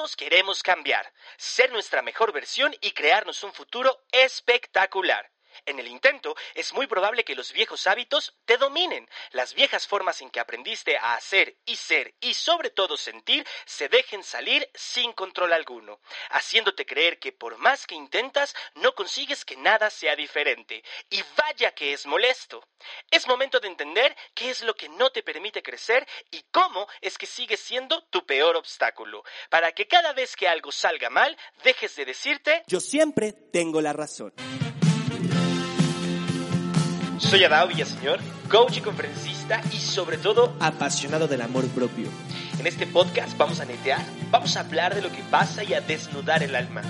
Todos queremos cambiar, ser nuestra mejor versión y crearnos un futuro espectacular. En el intento, es muy probable que los viejos hábitos te dominen. Las viejas formas en que aprendiste a hacer y ser y sobre todo sentir se dejen salir sin control alguno, haciéndote creer que por más que intentas, no consigues que nada sea diferente. Y vaya que es molesto. Es momento de entender qué es lo que no te permite crecer y cómo es que sigues siendo tu peor obstáculo, para que cada vez que algo salga mal, dejes de decirte Yo siempre tengo la razón. Soy Adao Villaseñor, coach y conferencista y sobre todo Apasionado del amor propio. en este podcast vamos a netear, vamos a hablar de lo que pasa y a desnudar el alma.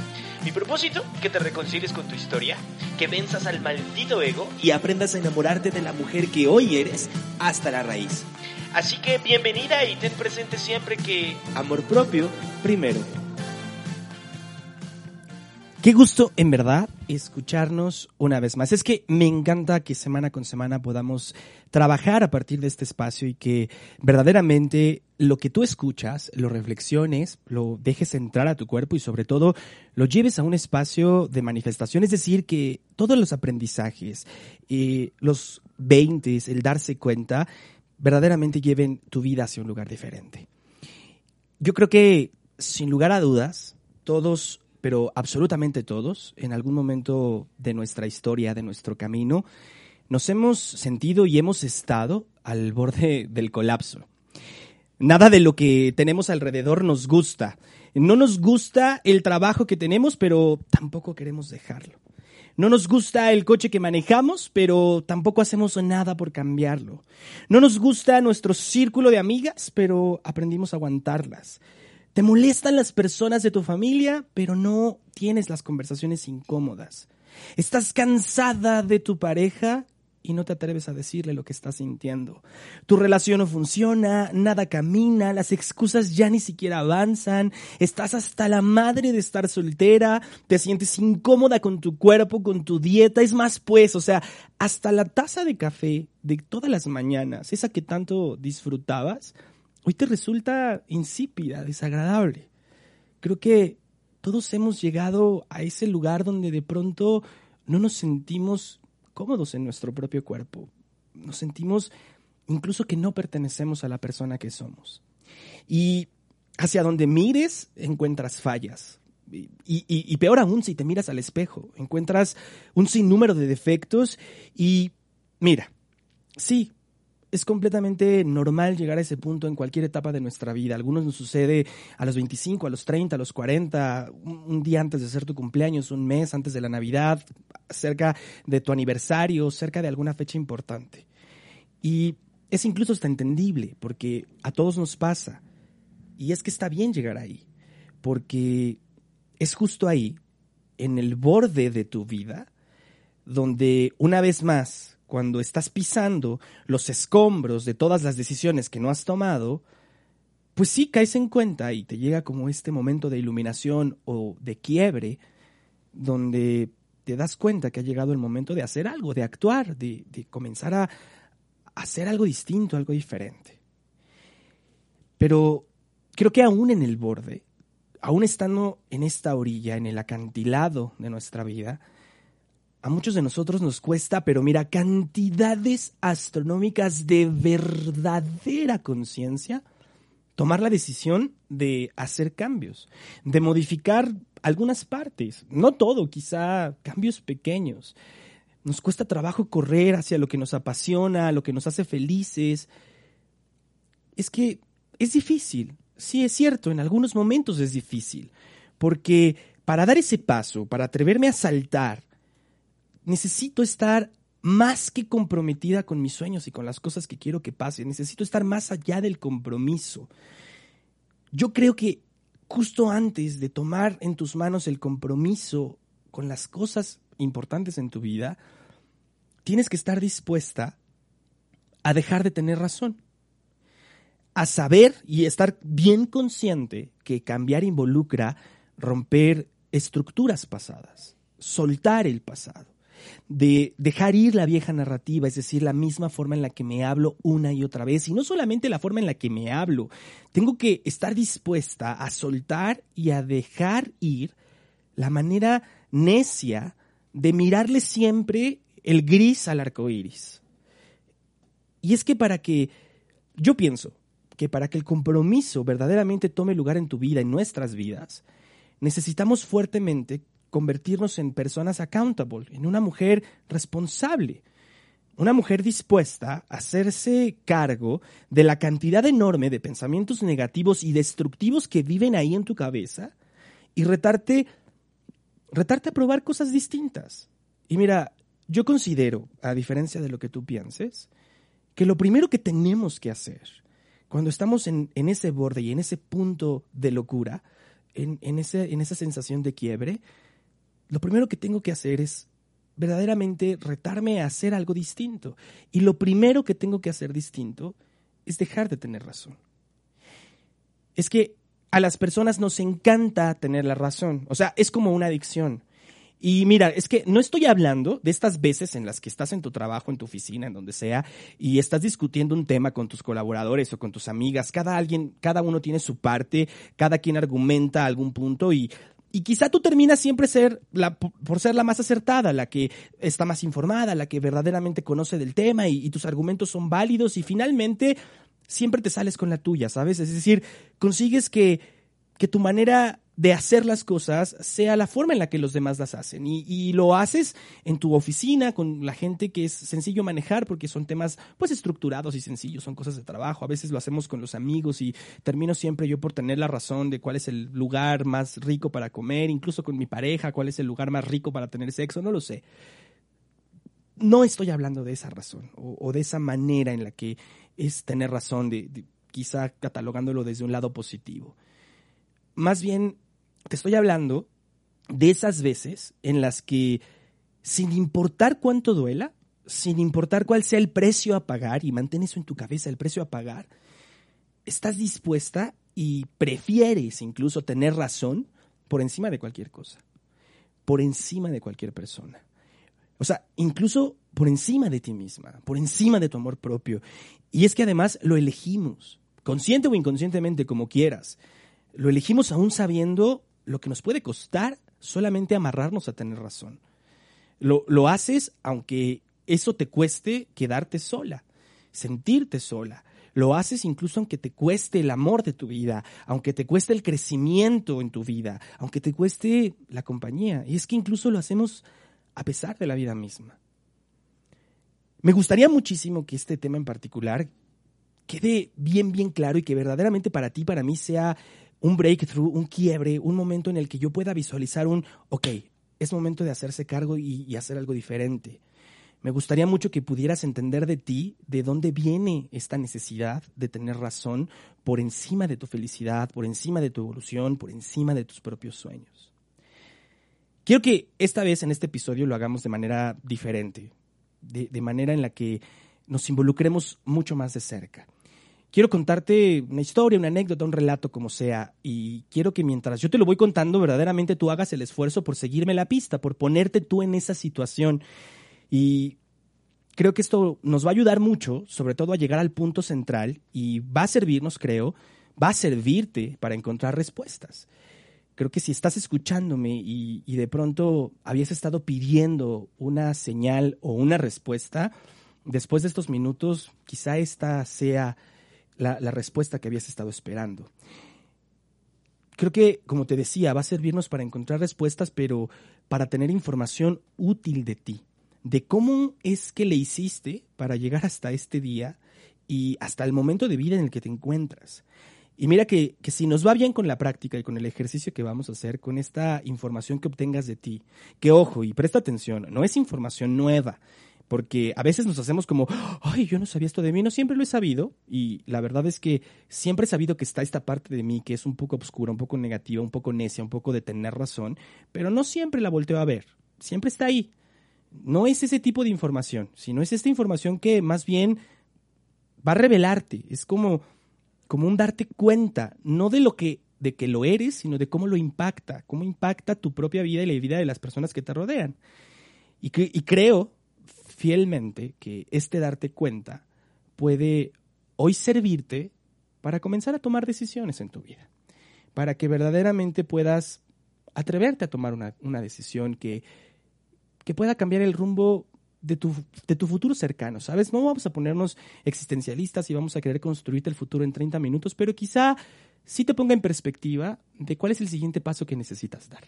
Mi propósito, que te reconcilies con tu historia, que venzas al maldito ego. Y aprendas a enamorarte de la mujer que hoy eres hasta la raíz. Así que bienvenida y ten presente siempre que Amor propio primero. Qué gusto, en verdad, escucharnos una vez más. Es que me encanta que semana con semana podamos trabajar a partir de este espacio y que verdaderamente lo que tú escuchas, lo reflexiones, lo dejes entrar a tu cuerpo y sobre todo lo lleves a un espacio de manifestación. Es decir, que todos los aprendizajes, eh, los 20, el darse cuenta, verdaderamente lleven tu vida hacia un lugar diferente. Yo creo que, sin lugar a dudas, todos pero absolutamente todos, en algún momento de nuestra historia, de nuestro camino, nos hemos sentido y hemos estado al borde del colapso. Nada de lo que tenemos alrededor nos gusta. No nos gusta el trabajo que tenemos, pero tampoco queremos dejarlo. No nos gusta el coche que manejamos, pero tampoco hacemos nada por cambiarlo. No nos gusta nuestro círculo de amigas, pero aprendimos a aguantarlas. Te molestan las personas de tu familia, pero no tienes las conversaciones incómodas. Estás cansada de tu pareja y no te atreves a decirle lo que estás sintiendo. Tu relación no funciona, nada camina, las excusas ya ni siquiera avanzan, estás hasta la madre de estar soltera, te sientes incómoda con tu cuerpo, con tu dieta, es más pues, o sea, hasta la taza de café de todas las mañanas, esa que tanto disfrutabas, hoy te resulta insípida, desagradable. Creo que todos hemos llegado a ese lugar donde de pronto no nos sentimos cómodos en nuestro propio cuerpo. Nos sentimos incluso que no pertenecemos a la persona que somos. Y hacia donde mires encuentras fallas. Y, y- peor aún si te miras al espejo, encuentras un sinnúmero de defectos y mira, sí, es completamente normal llegar a ese punto en cualquier etapa de nuestra vida. Algunos nos sucede a los 25, a los 30, a los 40, un, día antes de ser tu cumpleaños, un mes antes de la Navidad, cerca de tu aniversario, cerca de alguna fecha importante. Y es incluso hasta entendible, porque a todos nos pasa. Y es que está bien llegar ahí, porque es justo ahí, en el borde de tu vida, donde una vez más, cuando estás pisando los escombros de todas las decisiones que no has tomado, pues sí caes en cuenta y te llega como este momento de iluminación o de quiebre, donde te das cuenta que ha llegado el momento de hacer algo, de actuar, de, de comenzar a hacer algo distinto, algo diferente. Pero creo que aún en el borde, aún estando en esta orilla, en el acantilado de nuestra vida, a muchos de nosotros nos cuesta, pero mira, cantidades astronómicas de verdadera conciencia, tomar la decisión de hacer cambios, de modificar algunas partes, no todo, quizá cambios pequeños. Nos cuesta trabajo correr hacia lo que nos apasiona, lo que nos hace felices. Es que es difícil, sí es cierto, en algunos momentos es difícil, porque para dar ese paso, para atreverme a saltar, necesito estar más que comprometida con mis sueños y con las cosas que quiero que pasen. Necesito estar más allá del compromiso. Yo creo que justo antes de tomar en tus manos el compromiso con las cosas importantes en tu vida, tienes que estar dispuesta a dejar de tener razón. A saber y estar bien consciente que cambiar involucra romper estructuras pasadas, soltar el pasado de dejar ir la vieja narrativa, es decir, la misma forma en la que me hablo una y otra vez, y no solamente la forma en la que me hablo, tengo que estar dispuesta a soltar y a dejar ir la manera necia de mirarle siempre el gris al arco iris. Y es que para que, yo pienso que para que el compromiso verdaderamente tome lugar en tu vida, en nuestras vidas, necesitamos fuertemente convertirnos en personas accountable, en una mujer responsable, una mujer dispuesta a hacerse cargo de la cantidad enorme de pensamientos negativos y destructivos que viven ahí en tu cabeza y retarte, retarte a probar cosas distintas. Y mira, yo considero, a diferencia de lo que tú pienses, que lo primero que tenemos que hacer cuando estamos en, en ese borde y en ese punto de locura, en, en, ese, en esa sensación de quiebre, lo primero que tengo que hacer es verdaderamente retarme a hacer algo distinto. Y lo primero que tengo que hacer distinto es dejar de tener razón. Es que a las personas nos encanta tener la razón. O sea, es como una adicción. Y mira, es que no estoy hablando de estas veces en las que estás en tu trabajo, en tu oficina, en donde sea, y estás discutiendo un tema con tus colaboradores o con tus amigas. Cada alguien, cada uno tiene su parte, cada quien argumenta algún punto y y quizá tú terminas siempre ser la, por ser la más acertada, la que está más informada, la que verdaderamente conoce del tema y, y, tus argumentos son válidos y finalmente siempre te sales con la tuya, ¿sabes? Es decir, consigues que, que tu manera de hacer las cosas sea la forma en la que los demás las hacen. Y, lo haces en tu oficina con la gente que es sencillo manejar porque son temas pues estructurados y sencillos, son cosas de trabajo. A veces lo hacemos con los amigos y termino siempre yo por tener la razón de cuál es el lugar más rico para comer, incluso con mi pareja, cuál es el lugar más rico para tener sexo, no lo sé. No estoy hablando de esa razón o, de esa manera en la que es tener razón, de quizá catalogándolo desde un lado positivo. Más bien te estoy hablando de esas veces en las que, sin importar cuánto duela, sin importar cuál sea el precio a pagar, y mantén eso en tu cabeza, el precio a pagar, estás dispuesta y prefieres incluso tener razón por encima de cualquier cosa, por encima de cualquier persona. O sea, incluso por encima de ti misma, por encima de tu amor propio. Y es que además lo elegimos, consciente o inconscientemente, como quieras. Lo elegimos aún sabiendo lo que nos puede costar solamente amarrarnos a tener razón. Lo, lo haces aunque eso te cueste quedarte sola, sentirte sola. Lo haces incluso aunque te cueste el amor de tu vida, aunque te cueste el crecimiento en tu vida, aunque te cueste la compañía. Y es que incluso lo hacemos a pesar de la vida misma. Me gustaría muchísimo que este tema en particular quede bien, bien claro y que verdaderamente para ti, para mí, sea un breakthrough, un quiebre, un momento en el que yo pueda visualizar un, ok, es momento de hacerse cargo y, hacer algo diferente. Me gustaría mucho que pudieras entender de ti de dónde viene esta necesidad de tener razón por encima de tu felicidad, por encima de tu evolución, por encima de tus propios sueños. Quiero que esta vez en este episodio lo hagamos de manera diferente, de manera en la que nos involucremos mucho más de cerca quiero contarte una historia, una anécdota, un relato, como sea, y quiero que mientras yo te lo voy contando, verdaderamente tú hagas el esfuerzo por seguirme la pista, por ponerte tú en esa situación. Y creo que esto nos va a ayudar mucho, sobre todo a llegar al punto central, y va a servirnos, creo, va a servirte para encontrar respuestas. Creo que si estás escuchándome y, y de pronto habías estado pidiendo una señal o una respuesta, después de estos minutos, quizá esta sea la, respuesta que habías estado esperando. Creo que, como te decía, va a servirnos para encontrar respuestas, pero para tener información útil de ti, de cómo es que le hiciste para llegar hasta este día y hasta el momento de vida en el que te encuentras. Y mira que, que, si nos va bien con la práctica y con el ejercicio que vamos a hacer, con esta información que obtengas de ti, que ojo y presta atención, no es información nueva, porque a veces nos hacemos como, ay, yo no sabía esto de mí, no siempre lo he sabido, y la verdad es que siempre he sabido que está esta parte de mí que es un poco oscura, un poco negativa, un poco necia, un poco de tener razón, pero no siempre la volteo a ver, siempre está ahí. No es ese tipo de información, sino es esta información que más bien va a revelarte, es como, como un darte cuenta, no de lo que de que lo eres, sino de cómo lo impacta, cómo impacta tu propia vida y la vida de las personas que te rodean. Y, y creo fielmente que este darte cuenta puede hoy servirte para comenzar a tomar decisiones en tu vida, para que verdaderamente puedas atreverte a tomar una, una decisión que, que pueda cambiar el rumbo de tu, de tu futuro cercano, ¿sabes? No vamos a ponernos existencialistas y vamos a querer construirte el futuro en 30 minutos, pero quizá sí te ponga en perspectiva de cuál es el siguiente paso que necesitas dar.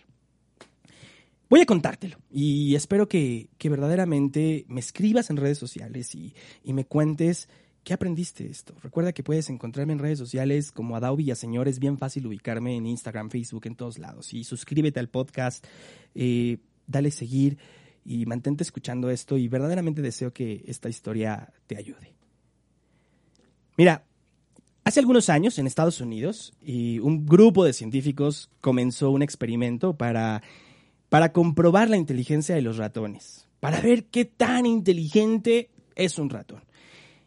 Voy a contártelo y espero que, que verdaderamente me escribas en redes sociales y, y, me cuentes qué aprendiste esto. Recuerda que puedes encontrarme en redes sociales como Adao Villaseñor, es bien fácil ubicarme en Instagram, Facebook, en todos lados. Y suscríbete al podcast, eh, dale seguir y mantente escuchando esto y verdaderamente deseo que esta historia te ayude. Mira, hace algunos años en Estados Unidos y un grupo de científicos comenzó un experimento para para comprobar la inteligencia de los ratones, para ver qué tan inteligente es un ratón.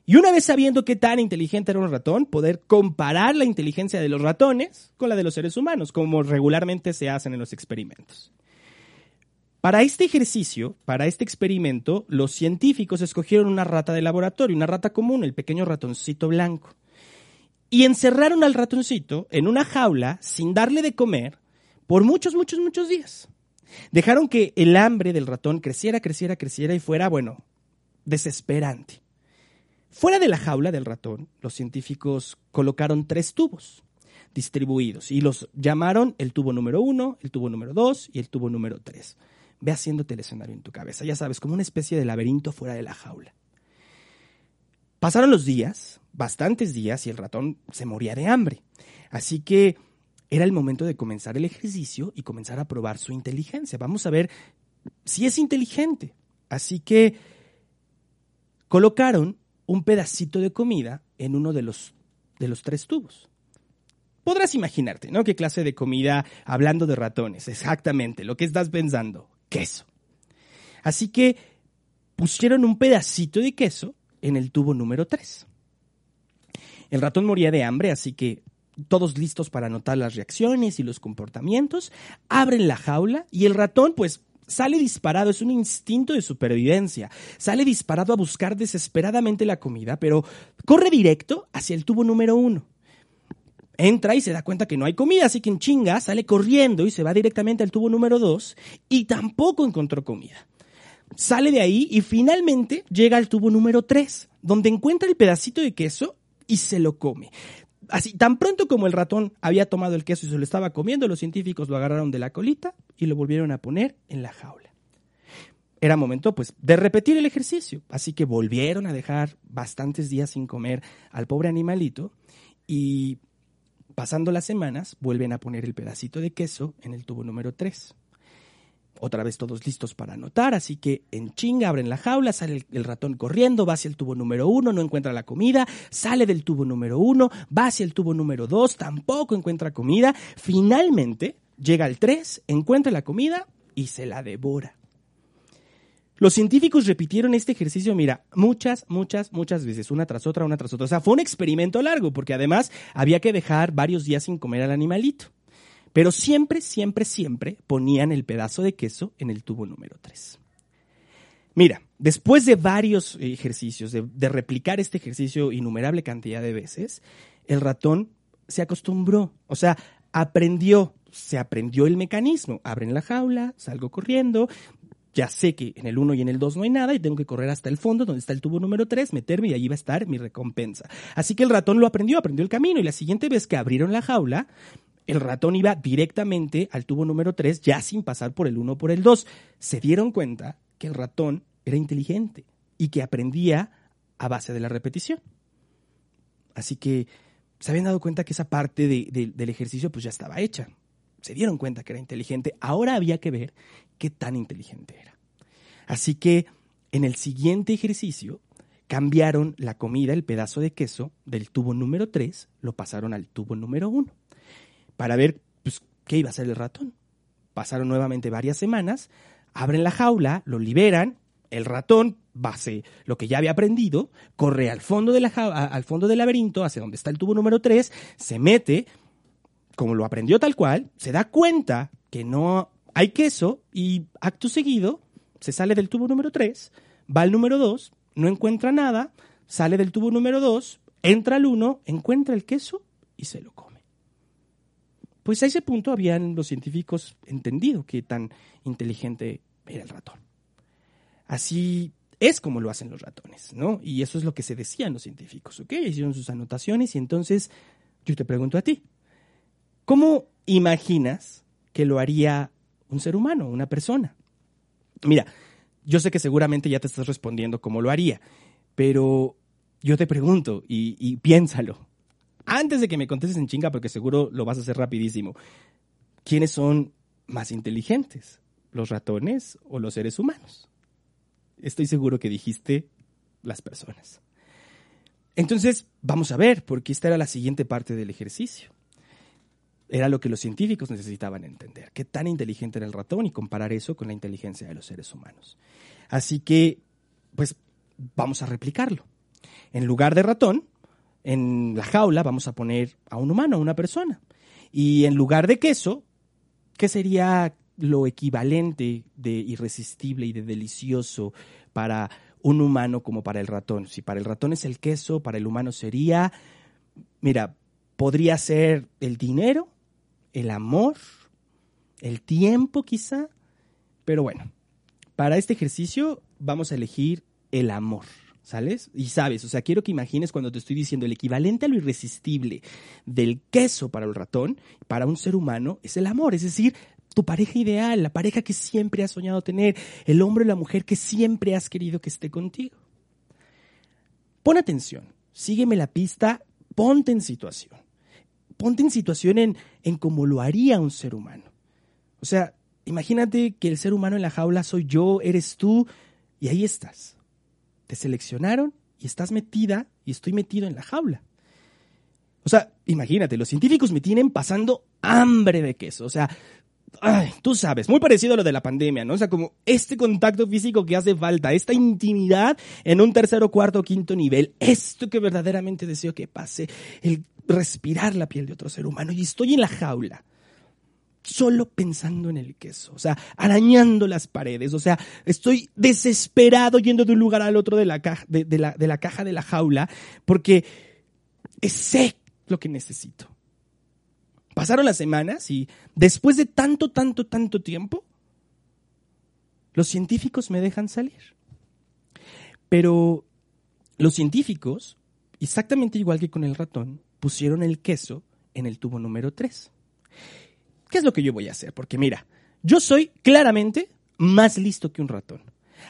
Y una vez sabiendo qué tan inteligente era un ratón, poder comparar la inteligencia de los ratones con la de los seres humanos, como regularmente se hacen en los experimentos. Para este ejercicio, para este experimento, los científicos escogieron una rata de laboratorio, una rata común, el pequeño ratoncito blanco, y encerraron al ratoncito en una jaula sin darle de comer por muchos, muchos, muchos días. Dejaron que el hambre del ratón creciera, creciera, creciera y fuera, bueno, desesperante. Fuera de la jaula del ratón, los científicos colocaron tres tubos distribuidos y los llamaron el tubo número uno, el tubo número dos y el tubo número tres. Ve haciéndote el escenario en tu cabeza, ya sabes, como una especie de laberinto fuera de la jaula. Pasaron los días, bastantes días, y el ratón se moría de hambre. Así que era el momento de comenzar el ejercicio y comenzar a probar su inteligencia. Vamos a ver si es inteligente. Así que colocaron un pedacito de comida en uno de los, de los tres tubos. Podrás imaginarte, ¿no? ¿Qué clase de comida hablando de ratones? Exactamente, lo que estás pensando, queso. Así que pusieron un pedacito de queso en el tubo número tres. El ratón moría de hambre, así que todos listos para anotar las reacciones y los comportamientos, abren la jaula y el ratón pues sale disparado, es un instinto de supervivencia, sale disparado a buscar desesperadamente la comida, pero corre directo hacia el tubo número uno. Entra y se da cuenta que no hay comida, así que en chinga sale corriendo y se va directamente al tubo número dos y tampoco encontró comida. Sale de ahí y finalmente llega al tubo número tres, donde encuentra el pedacito de queso y se lo come así, tan pronto como el ratón había tomado el queso y se lo estaba comiendo, los científicos lo agarraron de la colita y lo volvieron a poner en la jaula. Era momento, pues, de repetir el ejercicio. Así que volvieron a dejar bastantes días sin comer al pobre animalito y pasando las semanas vuelven a poner el pedacito de queso en el tubo número 3 otra vez todos listos para anotar, así que en chinga abren la jaula, sale el, ratón corriendo, va hacia el tubo número uno, no encuentra la comida, sale del tubo número uno, va hacia el tubo número dos, tampoco encuentra comida, finalmente llega al tres, encuentra la comida y se la devora. Los científicos repitieron este ejercicio, mira, muchas, muchas, muchas veces, una tras otra, una tras otra. O sea, fue un experimento largo, porque además había que dejar varios días sin comer al animalito. Pero siempre, siempre, siempre ponían el pedazo de queso en el tubo número 3. Mira, después de varios ejercicios, de, replicar este ejercicio innumerable cantidad de veces, el ratón se acostumbró, o sea, aprendió, se aprendió el mecanismo. Abren la jaula, salgo corriendo, ya sé que en el 1 y en el 2 no hay nada y tengo que correr hasta el fondo donde está el tubo número 3, meterme y allí va a estar mi recompensa. Así que el ratón lo aprendió, aprendió el camino y la siguiente vez que abrieron la jaula, el ratón iba directamente al tubo número 3 ya sin pasar por el 1 o por el 2. Se dieron cuenta que el ratón era inteligente y que aprendía a base de la repetición. Así que se habían dado cuenta que esa parte del ejercicio pues ya estaba hecha. Se dieron cuenta que era inteligente. Ahora había que ver qué tan inteligente era. Así que en el siguiente ejercicio cambiaron la comida, el pedazo de queso, del tubo número 3, lo pasaron al tubo número 1 para ver pues, qué iba a hacer el ratón. Pasaron nuevamente varias semanas, abren la jaula, lo liberan, el ratón, base lo que ya había aprendido, corre al fondo, al fondo del laberinto, hacia donde está el tubo número 3, se mete, como lo aprendió tal cual, se da cuenta que no hay queso y acto seguido se sale del tubo número 3, va al número 2, no encuentra nada, sale del tubo número 2, entra al 1, encuentra el queso y se lo come. Pues a ese punto habían los científicos entendido que tan inteligente era el ratón. Así es como lo hacen los ratones, ¿no? Y eso es lo que se decían los científicos, ¿ok? Hicieron sus anotaciones y entonces yo te pregunto a ti, ¿cómo imaginas que lo haría un ser humano, una persona? Mira, yo sé que seguramente ya te estás respondiendo cómo lo haría, pero yo te pregunto y, y piénsalo. Antes de que me contestes en chinga, porque seguro lo vas a hacer rapidísimo, ¿quiénes son más inteligentes? ¿Los ratones o los seres humanos? Estoy seguro que dijiste las personas. Entonces, vamos a ver, porque esta era la siguiente parte del ejercicio. Era lo que los científicos necesitaban entender, qué tan inteligente era el ratón y comparar eso con la inteligencia de los seres humanos. Así que, pues, vamos a replicarlo. En lugar de ratón, en la jaula vamos a poner a un humano, a una persona. Y en lugar de queso, ¿qué sería lo equivalente de irresistible y de delicioso para un humano como para el ratón? Si para el ratón es el queso, para el humano sería, mira, podría ser el dinero, el amor, el tiempo quizá, pero bueno, para este ejercicio vamos a elegir el amor. ¿Sales? Y sabes, o sea, quiero que imagines cuando te estoy diciendo el equivalente a lo irresistible del queso para el ratón, para un ser humano, es el amor, es decir, tu pareja ideal, la pareja que siempre has soñado tener, el hombre o la mujer que siempre has querido que esté contigo. Pon atención, sígueme la pista, ponte en situación. Ponte en situación en, en cómo lo haría un ser humano. O sea, imagínate que el ser humano en la jaula soy yo, eres tú, y ahí estás. Te seleccionaron y estás metida y estoy metido en la jaula. O sea, imagínate, los científicos me tienen pasando hambre de queso. O sea, tú sabes, muy parecido a lo de la pandemia, ¿no? O sea, como este contacto físico que hace falta, esta intimidad en un tercero, cuarto, quinto nivel, esto que verdaderamente deseo que pase, el respirar la piel de otro ser humano. Y estoy en la jaula, solo pensando en el queso, o sea, arañando las paredes, o sea, estoy desesperado yendo de un lugar al otro de la caja de, la, de la caja de la jaula, porque sé lo que necesito. Pasaron las semanas y después de tanto, tanto, tanto tiempo, los científicos me dejan salir. Pero los científicos, exactamente igual que con el ratón, pusieron el queso en el tubo número 3. ¿Qué es lo que yo voy a hacer? Porque mira, yo soy claramente más listo que un ratón.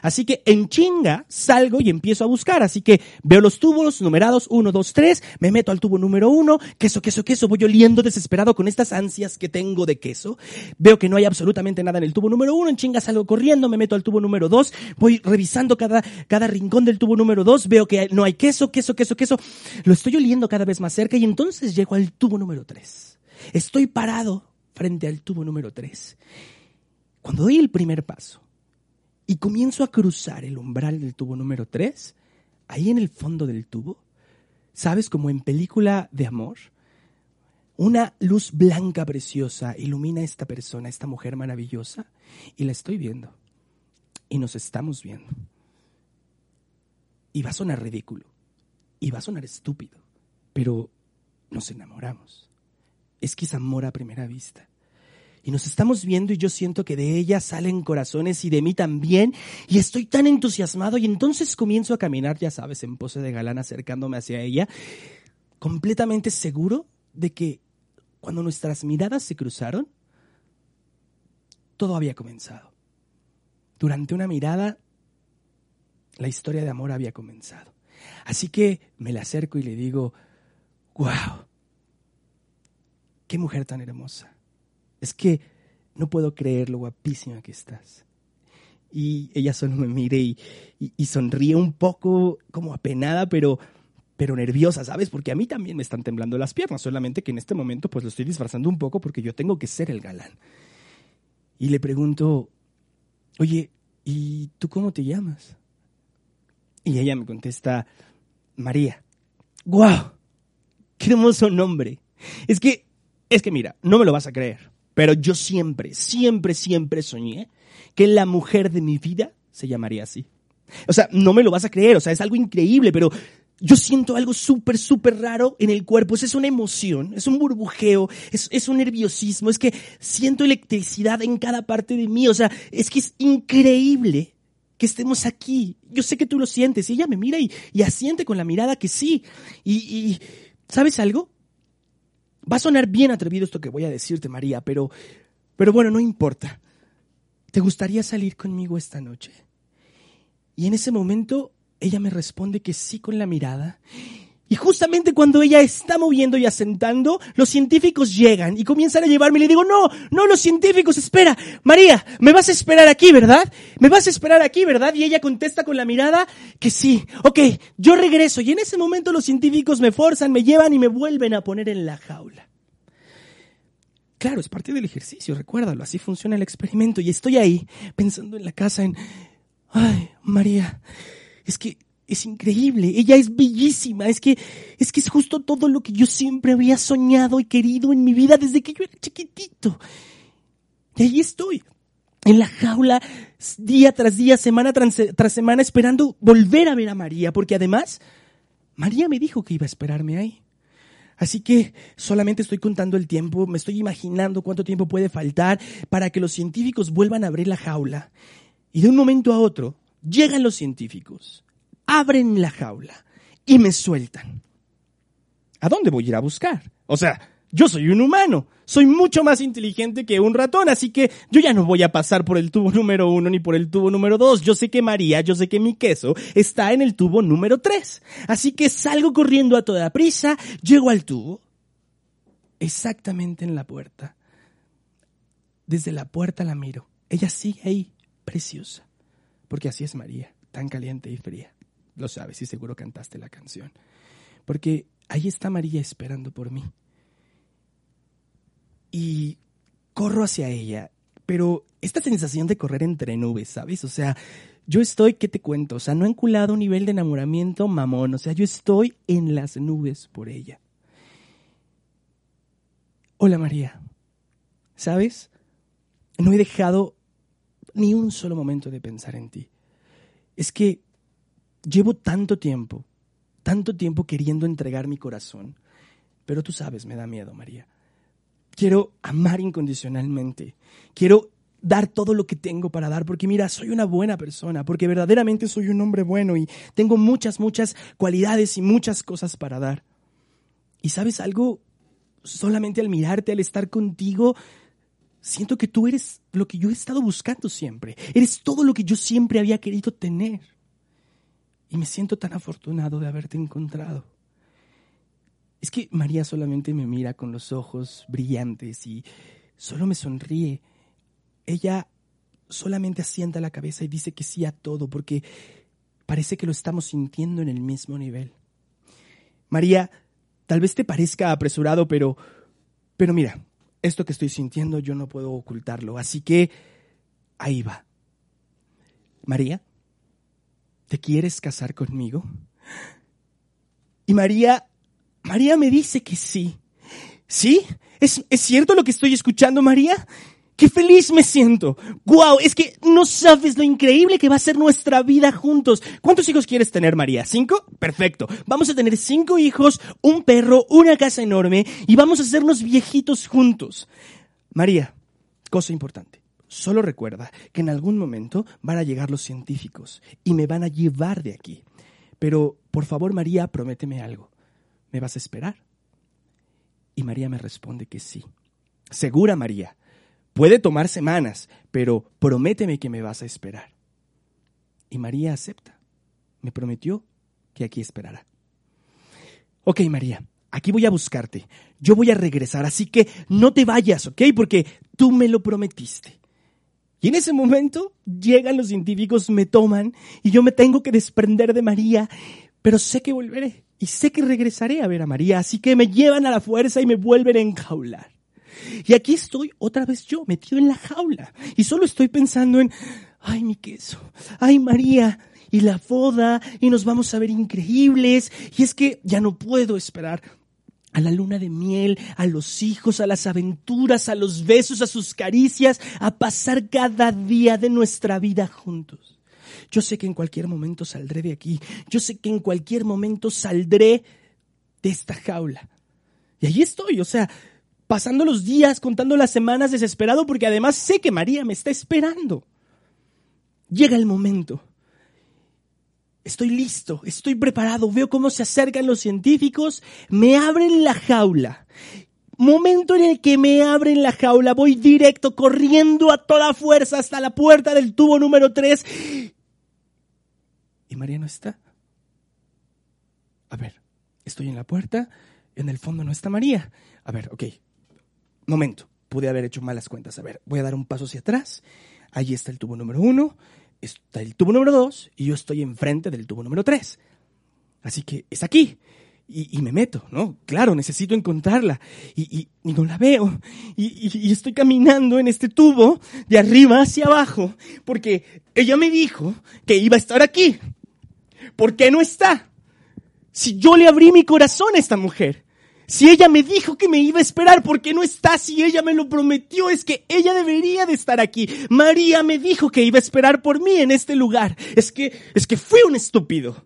Así que en chinga salgo y empiezo a buscar. Así que veo los tubos numerados 1, 2, 3, me meto al tubo número 1, queso, queso, queso, voy oliendo desesperado con estas ansias que tengo de queso. Veo que no hay absolutamente nada en el tubo número 1, en chinga salgo corriendo, me meto al tubo número 2, voy revisando cada, cada rincón del tubo número 2, veo que no hay queso, queso, queso, queso. Lo estoy oliendo cada vez más cerca y entonces llego al tubo número 3. Estoy parado frente al tubo número 3. Cuando doy el primer paso, y comienzo a cruzar el umbral del tubo número 3, ahí en el fondo del tubo, ¿sabes? Como en película de amor, una luz blanca preciosa ilumina a esta persona, a esta mujer maravillosa, y la estoy viendo. Y nos estamos viendo. Y va a sonar ridículo. Y va a sonar estúpido. Pero nos enamoramos. Es que es amor a primera vista y nos estamos viendo y yo siento que de ella salen corazones y de mí también y estoy tan entusiasmado y entonces comienzo a caminar, ya sabes, en pose de galán acercándome hacia ella, completamente seguro de que cuando nuestras miradas se cruzaron, todo había comenzado. Durante una mirada, la historia de amor había comenzado. Así que me la acerco y le digo, wow, qué mujer tan hermosa es que no puedo creer lo guapísima que estás. Y ella solo me mire y, sonríe un poco como apenada, pero, pero nerviosa, ¿sabes? Porque a mí también me están temblando las piernas, solamente que en este momento pues lo estoy disfrazando un poco porque yo tengo que ser el galán. Y le pregunto, oye, ¿y tú cómo te llamas? Y ella me contesta, María. ¡Guau! ¡Qué hermoso nombre! Es que, es que mira, no me lo vas a creer. Pero yo siempre, siempre, siempre soñé que la mujer de mi vida se llamaría así. O sea, no me lo vas a creer, o sea, es algo increíble, pero yo siento algo súper, súper raro en el cuerpo. Es una emoción, es un burbujeo, es, es, un nerviosismo, es que siento electricidad en cada parte de mí. O sea, es que es increíble que estemos aquí. Yo sé que tú lo sientes. Y ella me mira y, y asiente con la mirada que sí. Y, y, ¿sabes algo? Va a sonar bien atrevido esto que voy a decirte, María, pero, pero bueno, no importa. ¿Te gustaría salir conmigo esta noche? Y en ese momento ella me responde que sí con la mirada. Y justamente cuando ella está moviendo y asentando, los científicos llegan y comienzan a llevarme y le digo, no, no, los científicos, espera, María, me vas a esperar aquí, ¿verdad? Me vas a esperar aquí, ¿verdad? Y ella contesta con la mirada que sí, ok, yo regreso. Y en ese momento los científicos me forzan, me llevan y me vuelven a poner en la jaula. Claro, es parte del ejercicio, recuérdalo, así funciona el experimento. Y estoy ahí pensando en la casa en, ay, María, es que es increíble, ella es bellísima, es que, es que es justo todo lo que yo siempre había soñado y querido en mi vida desde que yo era chiquitito. Y ahí estoy, en la jaula, día tras día, semana tras, tras semana, esperando volver a ver a María, porque además, María me dijo que iba a esperarme ahí. Así que solamente estoy contando el tiempo, me estoy imaginando cuánto tiempo puede faltar para que los científicos vuelvan a abrir la jaula. Y de un momento a otro, llegan los científicos abren la jaula y me sueltan. ¿A dónde voy a ir a buscar? O sea, yo soy un humano, soy mucho más inteligente que un ratón, así que yo ya no voy a pasar por el tubo número uno ni por el tubo número dos. Yo sé que María, yo sé que mi queso está en el tubo número tres. Así que salgo corriendo a toda prisa, llego al tubo, exactamente en la puerta. Desde la puerta la miro. Ella sigue ahí, preciosa, porque así es María, tan caliente y fría. Lo sabes y seguro cantaste la canción. Porque ahí está María esperando por mí. Y corro hacia ella, pero esta sensación de correr entre nubes, ¿sabes? O sea, yo estoy, ¿qué te cuento? O sea, no he enculado un nivel de enamoramiento mamón, o sea, yo estoy en las nubes por ella. Hola María, ¿sabes? No he dejado ni un solo momento de pensar en ti. Es que Llevo tanto tiempo, tanto tiempo queriendo entregar mi corazón, pero tú sabes, me da miedo, María. Quiero amar incondicionalmente. Quiero dar todo lo que tengo para dar, porque mira, soy una buena persona, porque verdaderamente soy un hombre bueno y tengo muchas, muchas cualidades y muchas cosas para dar. Y sabes algo, solamente al mirarte, al estar contigo, siento que tú eres lo que yo he estado buscando siempre. Eres todo lo que yo siempre había querido tener. Y me siento tan afortunado de haberte encontrado. Es que María solamente me mira con los ojos brillantes y solo me sonríe. Ella solamente asienta la cabeza y dice que sí a todo porque parece que lo estamos sintiendo en el mismo nivel. María, tal vez te parezca apresurado, pero pero mira, esto que estoy sintiendo yo no puedo ocultarlo, así que ahí va. María, ¿te quieres casar conmigo? Y María, María me dice que sí. ¿Sí? ¿Es, ¿Es cierto lo que estoy escuchando, María? ¡Qué feliz me siento! ¡Guau! Es que no sabes lo increíble que va a ser nuestra vida juntos. ¿Cuántos hijos quieres tener, María? ¿Cinco? Perfecto. Vamos a tener cinco hijos, un perro, una casa enorme y vamos a hacernos viejitos juntos. María, cosa importante. Solo recuerda que en algún momento van a llegar los científicos y me van a llevar de aquí. Pero, por favor, María, prométeme algo. ¿Me vas a esperar? Y María me responde que sí. Segura, María. Puede tomar semanas, pero prométeme que me vas a esperar. Y María acepta. Me prometió que aquí esperará. Ok, María, aquí voy a buscarte. Yo voy a regresar, así que no te vayas, ¿ok? Porque tú me lo prometiste. Y en ese momento llegan los científicos, me toman y yo me tengo que desprender de María, pero sé que volveré y sé que regresaré a ver a María, así que me llevan a la fuerza y me vuelven a enjaular. Y aquí estoy otra vez yo, metido en la jaula, y solo estoy pensando en, ay mi queso, ay María, y la boda, y nos vamos a ver increíbles, y es que ya no puedo esperar a la luna de miel, a los hijos, a las aventuras, a los besos, a sus caricias, a pasar cada día de nuestra vida juntos. yo sé que en cualquier momento saldré de aquí, yo sé que en cualquier momento saldré de esta jaula. Y ahí estoy, o sea, pasando los días, contando las semanas desesperado porque además sé que María me está esperando. Llega el momento. Estoy listo, estoy preparado, veo cómo se acercan los científicos, me abren la jaula. Momento en el que me abren la jaula, voy directo, corriendo a toda fuerza hasta la puerta del tubo número 3. Y María no está. A ver, estoy en la puerta, en el fondo no está María. A ver, ok, momento, pude haber hecho malas cuentas. A ver, voy a dar un paso hacia atrás. Allí está el tubo número uno, está el tubo número dos y yo estoy enfrente del tubo número tres. Así que es aquí. Y, me meto, ¿no? Claro, necesito encontrarla. Y, no la veo. y estoy caminando en este tubo de arriba hacia abajo porque ella me dijo que iba a estar aquí. ¿Por qué no está? Si yo le abrí mi corazón a esta mujer. Si ella me dijo que me iba a esperar, ¿por qué no está? Si ella me lo prometió, es que ella debería de estar aquí. María me dijo que iba a esperar por mí en este lugar. Es que, es que fui un estúpido.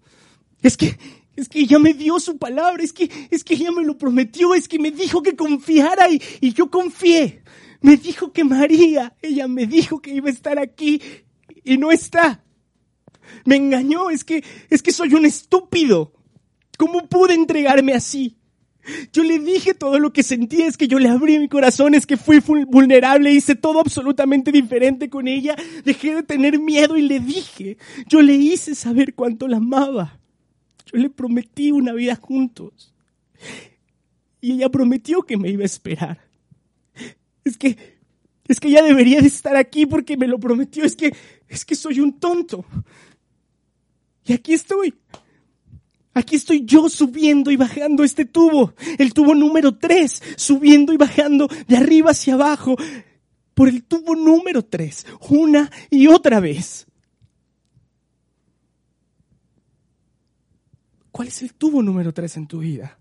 Es que, es que ella me dio su palabra, es que, es que ella me lo prometió, es que me dijo que confiara y, y yo confié. Me dijo que María, ella me dijo que iba a estar aquí y no está. Me engañó, es que, es que soy un estúpido. ¿Cómo pude entregarme así? Yo le dije todo lo que sentía, es que yo le abrí mi corazón, es que fui vulnerable, hice todo absolutamente diferente con ella, dejé de tener miedo y le dije, yo le hice saber cuánto la amaba. Yo le prometí una vida juntos. Y ella prometió que me iba a esperar. Es que, es que ella debería de estar aquí porque me lo prometió, es que, es que soy un tonto. Y aquí estoy. Aquí estoy yo subiendo y bajando este tubo, el tubo número 3, subiendo y bajando de arriba hacia abajo por el tubo número 3, una y otra vez. ¿Cuál es el tubo número 3 en tu vida?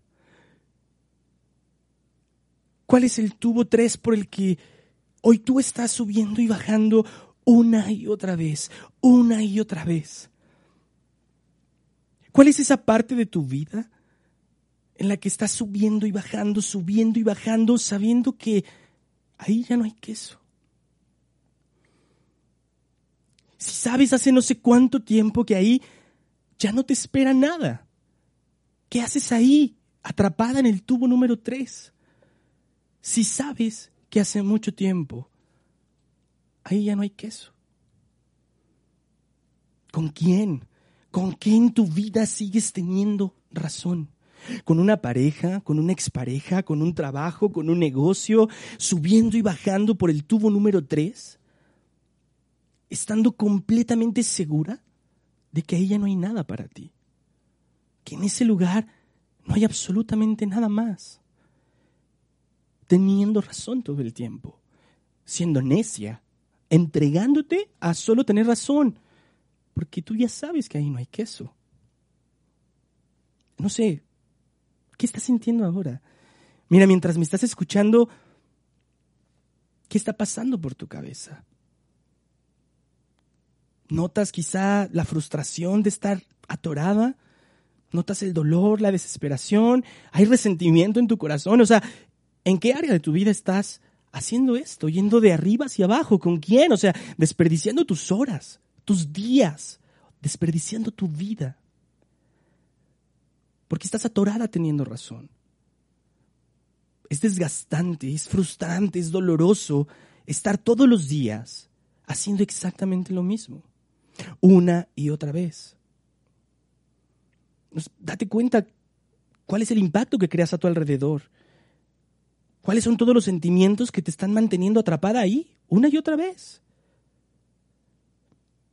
¿Cuál es el tubo 3 por el que hoy tú estás subiendo y bajando una y otra vez, una y otra vez? ¿Cuál es esa parte de tu vida en la que estás subiendo y bajando, subiendo y bajando, sabiendo que ahí ya no hay queso? Si sabes hace no sé cuánto tiempo que ahí ya no te espera nada. ¿Qué haces ahí, atrapada en el tubo número 3? Si sabes que hace mucho tiempo ahí ya no hay queso. ¿Con quién? ¿Con qué en tu vida sigues teniendo razón? ¿Con una pareja, con una expareja, con un trabajo, con un negocio, subiendo y bajando por el tubo número 3? Estando completamente segura de que ahí ya no hay nada para ti. Que en ese lugar no hay absolutamente nada más. Teniendo razón todo el tiempo. Siendo necia. Entregándote a solo tener razón porque tú ya sabes que ahí no hay queso. No sé, ¿qué estás sintiendo ahora? Mira, mientras me estás escuchando, ¿qué está pasando por tu cabeza? ¿Notas quizá la frustración de estar atorada? ¿Notas el dolor, la desesperación? ¿Hay resentimiento en tu corazón? O sea, ¿en qué área de tu vida estás haciendo esto? Yendo de arriba hacia abajo. ¿Con quién? O sea, desperdiciando tus horas, tus días, desperdiciando tu vida. Porque estás atorada teniendo razón. Es desgastante, es frustrante, es doloroso estar todos los días haciendo exactamente lo mismo, una y otra vez. Date cuenta cuál es el impacto que creas a tu alrededor. ¿Cuáles son todos los sentimientos que te están manteniendo atrapada ahí una y otra vez?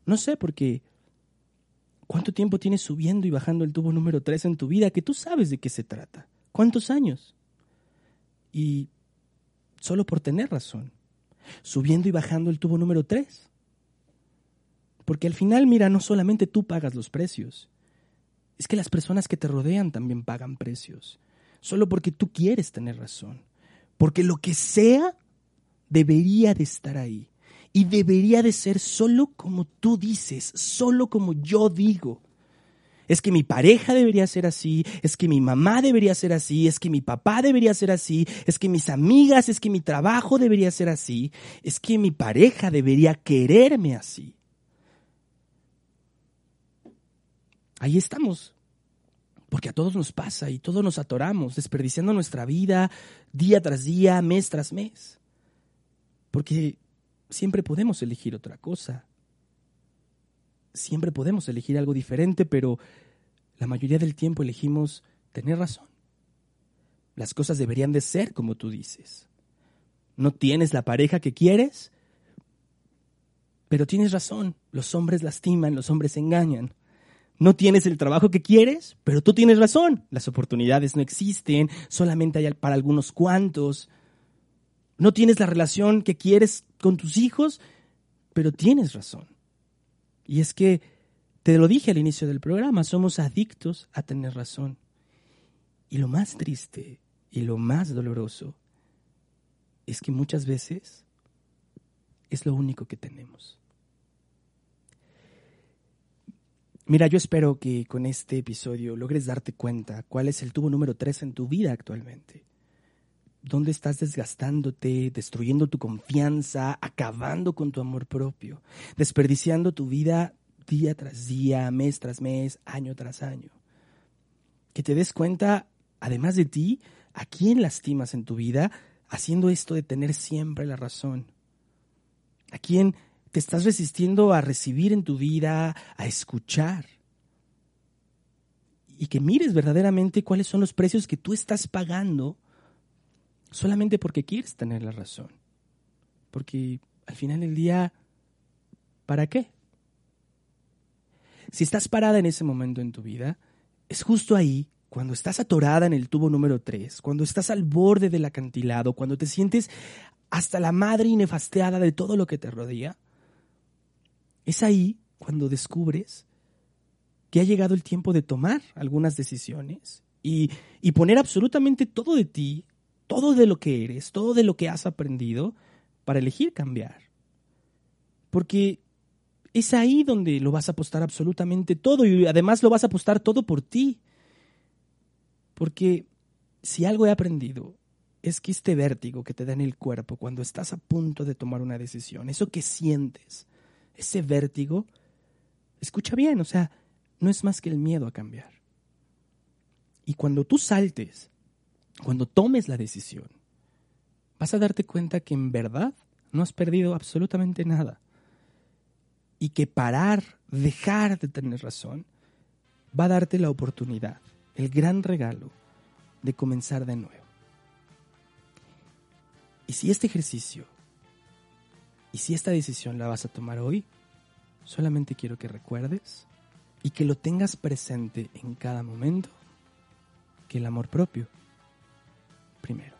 No sé, porque ¿cuánto tiempo tienes subiendo y bajando el tubo número 3 en tu vida que tú sabes de qué se trata? ¿Cuántos años? Y solo por tener razón, subiendo y bajando el tubo número 3. Porque al final, mira, no solamente tú pagas los precios, es que las personas que te rodean también pagan precios, solo porque tú quieres tener razón, porque lo que sea debería de estar ahí y debería de ser solo como tú dices, solo como yo digo. Es que mi pareja debería ser así, es que mi mamá debería ser así, es que mi papá debería ser así, es que mis amigas, es que mi trabajo debería ser así, es que mi pareja debería quererme así. Ahí estamos, porque a todos nos pasa y todos nos atoramos, desperdiciando nuestra vida día tras día, mes tras mes. Porque siempre podemos elegir otra cosa. Siempre podemos elegir algo diferente, pero la mayoría del tiempo elegimos tener razón. Las cosas deberían de ser como tú dices. No tienes la pareja que quieres, pero tienes razón. Los hombres lastiman, los hombres engañan. No tienes el trabajo que quieres, pero tú tienes razón. Las oportunidades no existen, solamente hay para algunos cuantos. No tienes la relación que quieres con tus hijos, pero tienes razón. Y es que, te lo dije al inicio del programa, somos adictos a tener razón. Y lo más triste y lo más doloroso es que muchas veces es lo único que tenemos. Mira, yo espero que con este episodio logres darte cuenta cuál es el tubo número 3 en tu vida actualmente. ¿Dónde estás desgastándote, destruyendo tu confianza, acabando con tu amor propio, desperdiciando tu vida día tras día, mes tras mes, año tras año? Que te des cuenta, además de ti, a quién lastimas en tu vida haciendo esto de tener siempre la razón. A quién te estás resistiendo a recibir en tu vida, a escuchar. Y que mires verdaderamente cuáles son los precios que tú estás pagando solamente porque quieres tener la razón. Porque al final del día, ¿para qué? Si estás parada en ese momento en tu vida, es justo ahí, cuando estás atorada en el tubo número 3, cuando estás al borde del acantilado, cuando te sientes hasta la madre y nefasteada de todo lo que te rodea, es ahí cuando descubres que ha llegado el tiempo de tomar algunas decisiones y, poner absolutamente todo de ti, todo de lo que eres, todo de lo que has aprendido para elegir cambiar. Porque es ahí donde lo vas a apostar absolutamente todo y además lo vas a apostar todo por ti. Porque si algo he aprendido es que este vértigo que te da en el cuerpo cuando estás a punto de tomar una decisión, eso que sientes, ese vértigo, escucha bien, o sea, no es más que el miedo a cambiar. Y cuando tú saltes, cuando tomes la decisión, vas a darte cuenta que en verdad no has perdido absolutamente nada. Y que parar, dejar de tener razón, va a darte la oportunidad, el gran regalo de comenzar de nuevo. Y si este ejercicio y si esta decisión la vas a tomar hoy, solamente quiero que recuerdes y que lo tengas presente en cada momento que el amor propio primero.